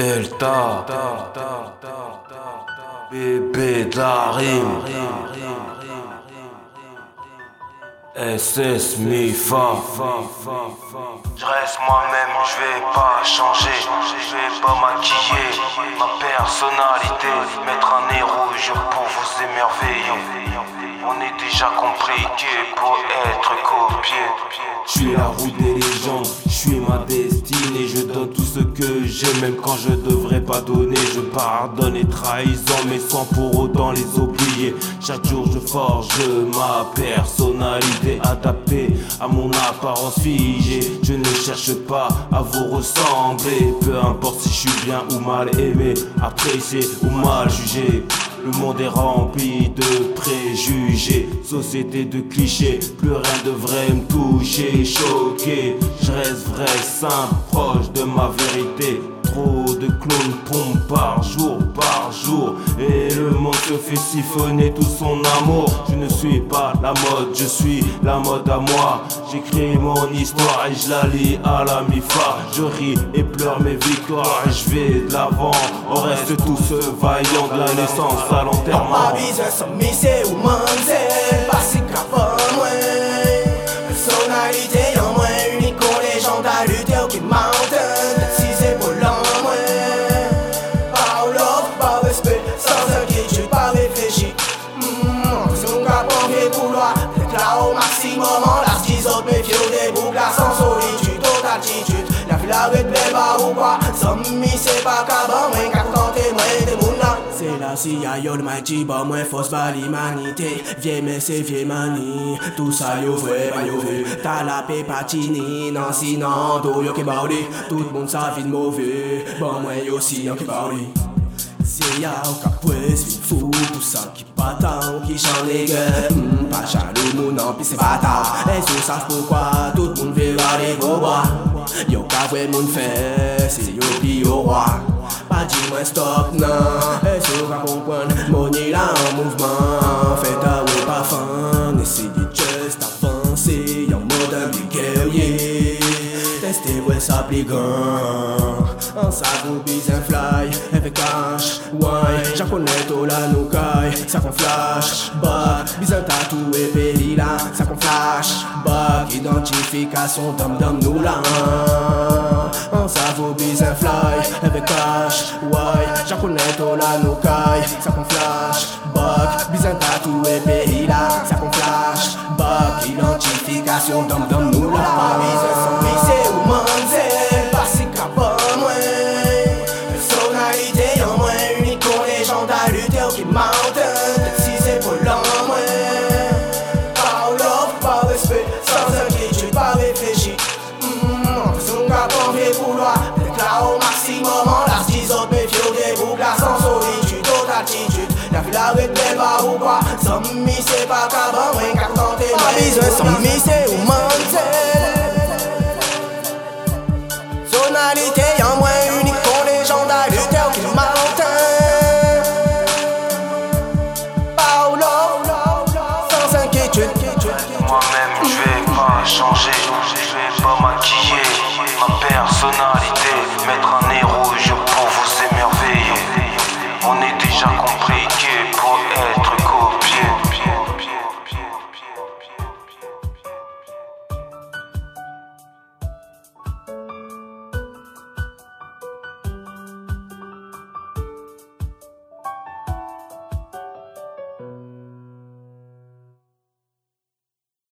Delta, bébé de la rime, SS Mifa. Je reste moi-même, je vais pas changer, je vais pas maquiller ma personnalité, mettre un nez rouge pour vous émerveiller. On est déjà compliqué pour être copié. Je suis la route des légendes, je suis ma destinée. Je donne tout ce même quand je devrais pas donner. Je pardonne les trahisons, mais sans pour autant les oublier. Chaque jour je forge ma personnalité adaptée à mon apparence figée. Je ne cherche pas à vous ressembler, peu importe si je suis bien ou mal aimé, apprécié ou mal jugé. Le monde est rempli de préjugés, société de clichés, plus rien devrait me toucher, choqué. Je reste vrai, simple, proche de ma vérité. Trop de clones pompent par jour, par jour. Et le monde se fait siphonner tout son amour. Je ne suis pas la mode, je suis la mode à moi. J'écris mon histoire et je la lis à la mi-fa. Je ris et pleure mes victoires et je vais de l'avant. On reste tous vaillants de la naissance à l'enterrement. pa ka ban mwen kak tante mwen te moun la. Se la si a yon may ti ban mwen fos ba l'imanite Vye men se vye mani, tout sa yo vwe ba yo vwe. Ta la pe patini, nan si nan do yo ke ba ou li Tout moun sa vin mouve, ban mwen yo si yo ke ba ou li Se ya ou ka pwes mi fou Pou sa ki patan ou ki chan nege mm, Pa chalou moun anpi se bata. E sou saf poukwa Tout moun vira de boba Yo ka vwe moun fe c'est yo pi roi. Pas dit moi stop. Et si on va comprendre, mon là en mouvement. Faites à ouais, pas fin, essayez juste avancer, en mode un guerrier. Testez, ouais, ça plie grand. En savon, bis un fly, cash, ouais. J'en connais tout la nous caille, ça qu'on flash, back. Bis un tatou et périla, ça qu'on flash, back. Identification, dom dom nous là. En bis un fly, avec cash, ouais. J'en connais tout la nous caille, ça qu'on flash, back. Bis un tatou et périla, ça qu'on flash, back. Identification, dom dom nous là. C'est ou quoi, sans mi c'est pas cabane, moins qu'à tenter, pas besoin, sans mi c'est ou manzel. Sonalité en moins unique, on légendaire, lutteur qui mountain. Paolo, sans inquiétude. Moi-même, je vais pas changer, je vais pas maquiller ma un